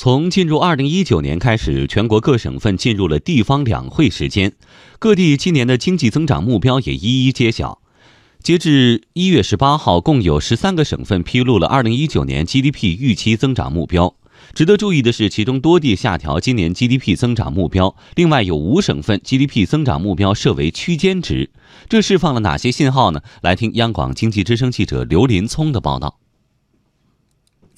从进入二零一九年开始，全国各省份进入了地方两会时间，各地今年的经济增长目标也一一揭晓。截至一月十八号，共有十三个省份披露了二零一九年 GDP 预期增长目标。值得注意的是，其中多地下调今年 GDP 增长目标，另外有五省份 GDP 增长目标设为区间值。这释放了哪些信号呢？来听央广经济之声记者刘林聪的报道。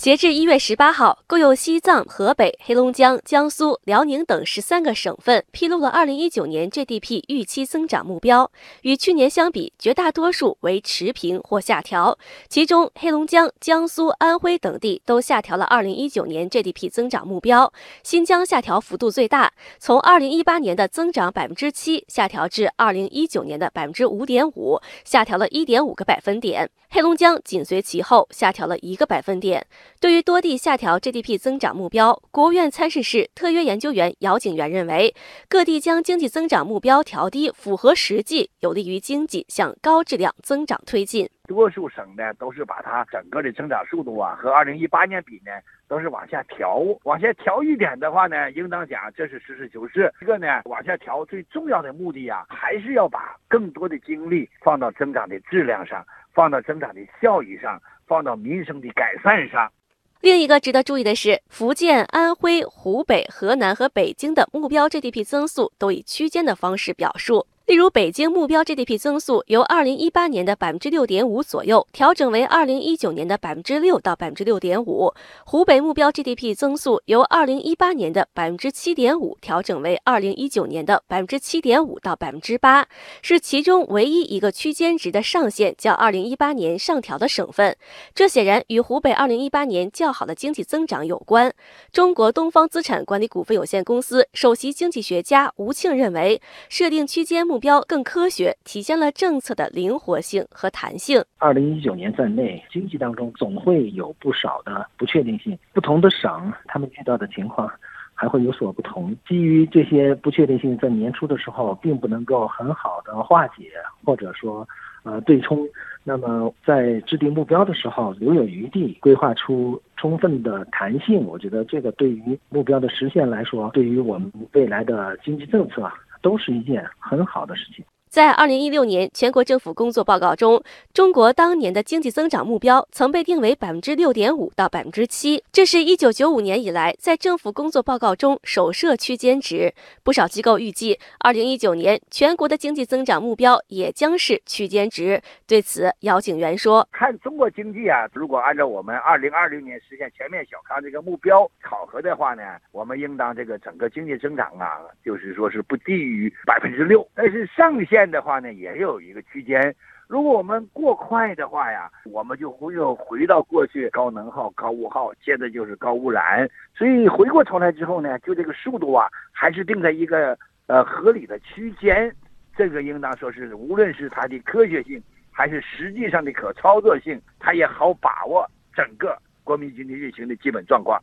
截至一月十八号，共有西藏、河北、黑龙江、江苏、辽宁等十三个省份披露了二零一九年 GDP 预期增长目标，与去年相比，绝大多数为持平或下调。其中，黑龙江、江苏、安徽等地都下调了二零一九年 GDP 增长目标，新疆下调幅度最大，从二零一八年的增长百分之七下调至二零一九年的百分之五点五，下调了一点五个百分点。黑龙江紧随其后，下调了一个百分点。对于多地下调 GDP 增长目标，国务院参事室特约研究员姚景元认为，各地将经济增长目标调低，符合实际，有利于经济向高质量增长推进。多数省呢都是把它整个的增长速度啊和二零一八年比呢都是往下调，往下调一点的话呢，应当讲这是实事求是。这个呢往下调最重要的目的呀，还是要把更多的精力放到增长的质量上，放到增长的效益上，放到民生的改善上。另一个值得注意的是，福建、安徽、湖北、河南和北京的目标 GDP 增速都以区间的方式表述。例如，北京目标 GDP 增速由二零一八年的百分之六点五左右调整为二零一九年的百分之六到百分之六点五；湖北目标 GDP 增速由二零一八年的百分之七点五调整为二零一九年的百分之七点五到百分之八，是其中唯一一个区间值的上限较二零一八年上调的省份。这显然与湖北二零一八年较好的经济增长有关。中国东方资产管理股份有限公司首席经济学家吴庆认为，设定区间目。标更科学，体现了政策的灵活性和弹性。二零一九年在内，经济当中总会有不少的不确定性，不同的省他们遇到的情况还会有所不同。基于这些不确定性，在年初的时候并不能够很好的化解，或者说呃对冲。那么在制定目标的时候，留有余地，规划出充分的弹性。我觉得这个对于目标的实现来说，对于我们未来的经济政策。都是一件很好的事情。在二零一六年全国政府工作报告中，中国当年的经济增长目标曾被定为百分之六点五到百分之七，这是一九九五年以来在政府工作报告中首设区间值。不少机构预计，二零一九年全国的经济增长目标也将是区间值。对此，姚景元说：“看中国经济啊，如果按照我们二零二零年实现全面小康这个目标考核的话呢，我们应当这个整个经济增长啊，就是说是不低于百分之六，但是上限。”的话呢，也有一个区间。如果我们过快的话呀，我们就会又回到过去高能耗、高物耗，接着就是高污染。所以回过头来之后呢，就这个速度啊，还是定在一个呃合理的区间。这个应当说是，无论是它的科学性，还是实际上的可操作性，它也好把握整个国民经济运行的基本状况。